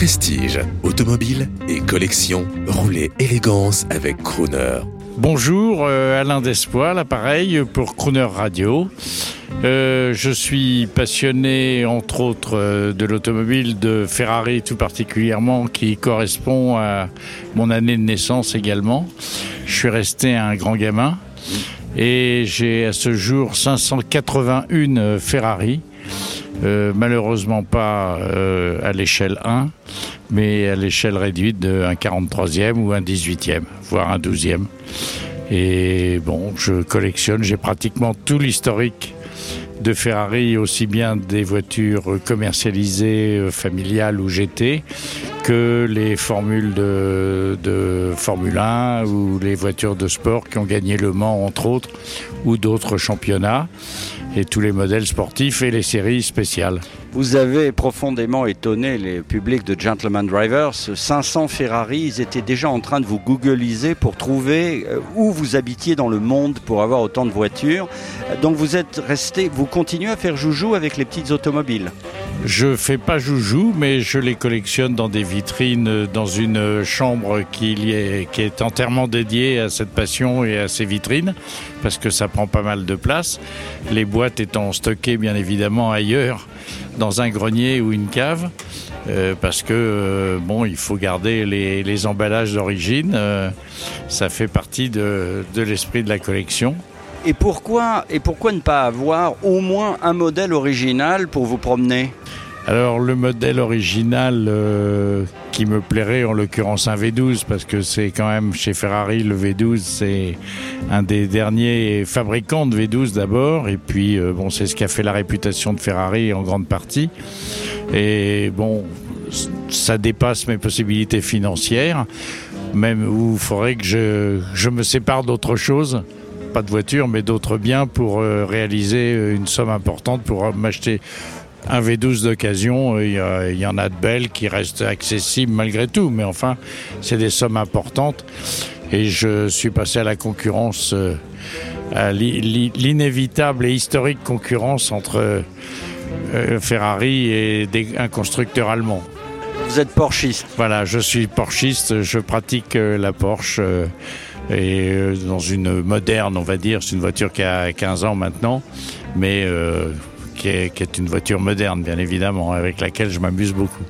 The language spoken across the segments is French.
Prestige, automobile et collection, roulez élégance avec Crooner. Bonjour, euh, Alain Despoil, l'appareil pour Crooner Radio. Euh, je suis passionné, entre autres, euh, de l'automobile, de Ferrari tout particulièrement, qui correspond à mon année de naissance également. Je suis resté un grand gamin et j'ai à ce jour 581 Ferrari. Euh, malheureusement pas euh, à l'échelle 1, mais à l'échelle réduite d'un 43e ou un 18e, voire un 12e. Et bon, je collectionne, j'ai pratiquement tout l'historique de Ferrari, aussi bien des voitures commercialisées, euh, familiales ou GT, que les formules de, Formule 1 ou les voitures de sport qui ont gagné Le Mans, entre autres, ou d'autres championnats et tous les modèles sportifs et les séries spéciales. Vous avez profondément étonné les publics de Gentleman Drivers. 500 Ferrari, ils étaient déjà en train de vous googliser pour trouver euh, où vous habitiez dans le monde pour avoir autant de voitures. Donc vous êtes resté, vous continuez à faire joujou avec les petites automobiles. Je fais pas joujou, mais je les collectionne dans des vitrines, dans une chambre qui est, entièrement dédiée à cette passion et à ces vitrines, parce que ça prend pas mal de place. Les boîtes étant stockées bien évidemment ailleurs dans un grenier ou une cave. Euh, parce que euh, bon, il faut garder les, emballages d'origine. Euh, ça fait partie de, de l'esprit de la collection. Et pourquoi, et pourquoi ne pas avoir au moins un modèle original pour vous promener? Alors le modèle original euh, qui me plairait, en l'occurrence un V12, parce que c'est quand même chez Ferrari le V12, c'est un des derniers fabricants de V12 d'abord, et puis euh, bon, c'est ce qui a fait la réputation de Ferrari en grande partie. Et bon, ça dépasse mes possibilités financières, même où il faudrait que je, je me sépare d'autre chose. Pas de voiture, mais d'autres biens pour euh, réaliser une somme importante pour m'acheter un V12 d'occasion. Il y, y, en a de belles qui restent accessibles malgré tout, mais enfin, c'est des sommes importantes. Et je suis passé à la concurrence, euh, à l'inévitable et historique concurrence entre euh, Ferrari et des, un constructeur allemand. Vous êtes porschiste Voilà, je suis porschiste, je pratique euh, la Porsche. Euh, et euh, dans une moderne, on va dire, c'est une voiture qui a 15 ans maintenant, mais euh, qui, est, qui est une voiture moderne, bien évidemment, avec laquelle je m'amuse beaucoup.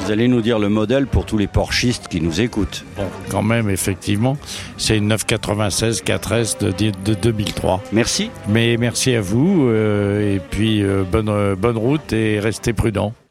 Vous allez nous dire le modèle pour tous les porchistes qui nous écoutent. Bon, quand même, effectivement, c'est une 996 4S de, de 2003. Merci. Mais merci à vous, euh, et puis euh, bonne, bonne route et restez prudents.